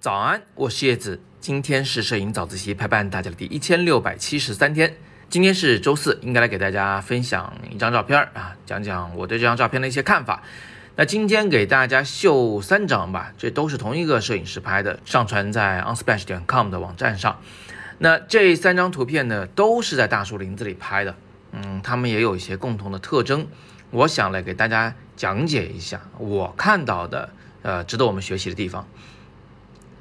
早安，我是叶子。今天是摄影早自习陪伴大家的第一千六百七十三天。今天是周四，应该来给大家分享一张照片啊，讲讲我对这张照片的一些看法。那今天给大家秀三张吧，这都是同一个摄影师拍的，上传在 unsplash 点 com 的网站上。那这三张图片呢，都是在大树林子里拍的，嗯，他们也有一些共同的特征。我想来给大家讲解一下我看到的，呃，值得我们学习的地方。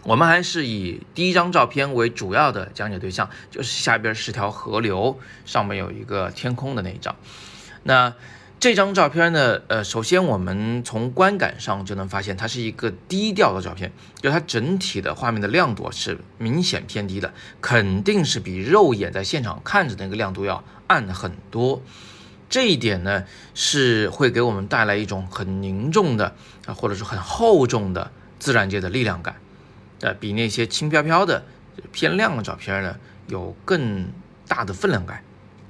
我们还是以第一张照片为主要的讲解对象，就是下边是条河流，上面有一个天空的那一张。那这张照片呢，呃，首先我们从观感上就能发现，它是一个低调的照片，就它整体的画面的亮度是明显偏低的，肯定是比肉眼在现场看着那个亮度要暗很多。这一点呢，是会给我们带来一种很凝重的啊，或者是很厚重的自然界的力量感。呃，比那些轻飘飘的、偏亮的照片呢，有更大的分量感。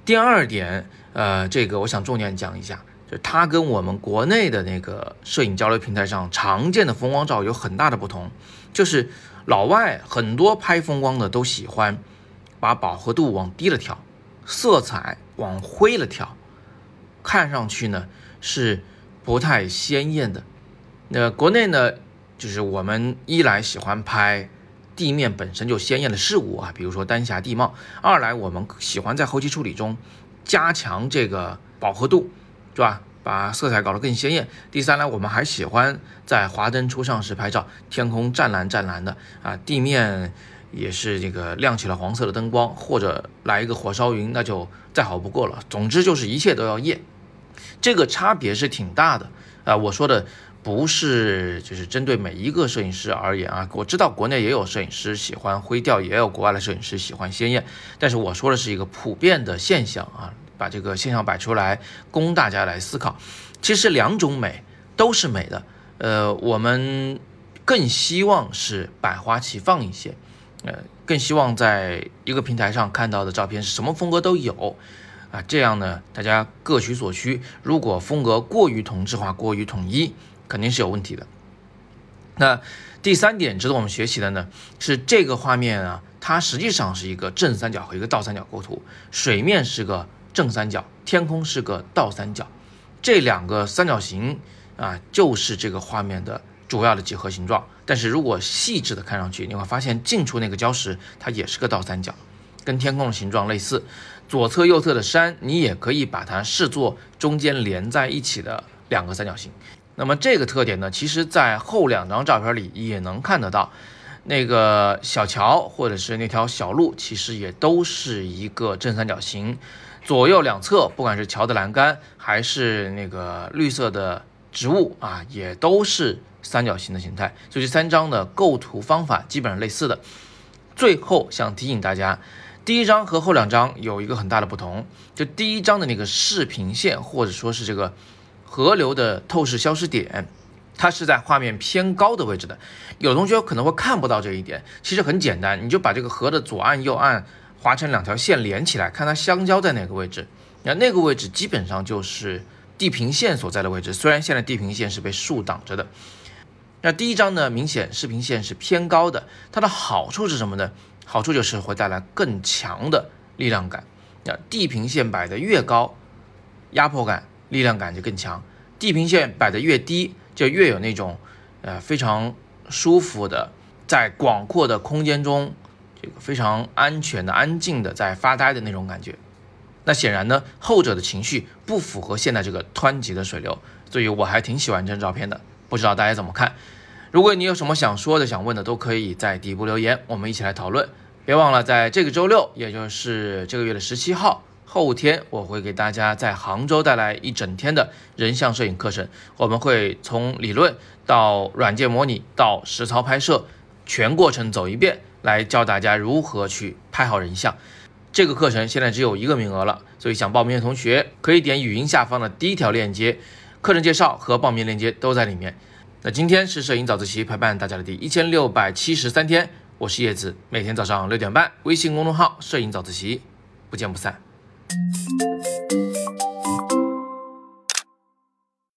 第二点，呃，这个我想重点讲一下，就它跟我们国内的那个摄影交流平台上常见的风光照有很大的不同。就是老外很多拍风光的都喜欢把饱和度往低了调，色彩往灰了调，看上去呢是不太鲜艳的。那国内呢？就是我们一来喜欢拍地面本身就鲜艳的事物啊，比如说丹霞地貌；二来我们喜欢在后期处理中加强这个饱和度，是吧？把色彩搞得更鲜艳。第三来，我们还喜欢在华灯初上时拍照，天空湛蓝湛蓝的啊，地面也是这个亮起了黄色的灯光，或者来一个火烧云，那就再好不过了。总之就是一切都要艳，这个差别是挺大的啊。我说的。不是，就是针对每一个摄影师而言啊。我知道国内也有摄影师喜欢灰调，也有国外的摄影师喜欢鲜艳。但是我说的是一个普遍的现象啊，把这个现象摆出来，供大家来思考。其实两种美都是美的，呃，我们更希望是百花齐放一些，呃，更希望在一个平台上看到的照片是什么风格都有啊。这样呢，大家各取所需。如果风格过于同质化、过于统一，肯定是有问题的。那第三点值得我们学习的呢，是这个画面啊，它实际上是一个正三角和一个倒三角构图，水面是个正三角，天空是个倒三角，这两个三角形啊，就是这个画面的主要的几何形状。但是如果细致的看上去，你会发现近处那个礁石它也是个倒三角，跟天空的形状类似。左侧右侧的山，你也可以把它视作中间连在一起的两个三角形。那么这个特点呢，其实，在后两张照片里也能看得到，那个小桥或者是那条小路，其实也都是一个正三角形，左右两侧，不管是桥的栏杆还是那个绿色的植物啊，也都是三角形的形态。所以这三张的构图方法基本上类似的。最后想提醒大家，第一张和后两张有一个很大的不同，就第一张的那个视平线或者说是这个。河流的透视消失点，它是在画面偏高的位置的。有同学可能会看不到这一点，其实很简单，你就把这个河的左岸、右岸划成两条线连起来，看它相交在哪个位置。那那个位置基本上就是地平线所在的位置。虽然现在地平线是被树挡着的。那第一张呢，明显视平线是偏高的，它的好处是什么呢？好处就是会带来更强的力量感。那地平线摆得越高，压迫感。力量感就更强，地平线摆得越低，就越有那种，呃，非常舒服的，在广阔的空间中，这个非常安全的、安静的在发呆的那种感觉。那显然呢，后者的情绪不符合现在这个湍急的水流，所以我还挺喜欢这张照片的。不知道大家怎么看？如果你有什么想说的、想问的，都可以在底部留言，我们一起来讨论。别忘了，在这个周六，也就是这个月的十七号。后天我会给大家在杭州带来一整天的人像摄影课程，我们会从理论到软件模拟到实操拍摄，全过程走一遍，来教大家如何去拍好人像。这个课程现在只有一个名额了，所以想报名的同学可以点语音下方的第一条链接，课程介绍和报名链接都在里面。那今天是摄影早自习陪伴大家的第一千六百七十三天，我是叶子，每天早上六点半，微信公众号“摄影早自习”，不见不散。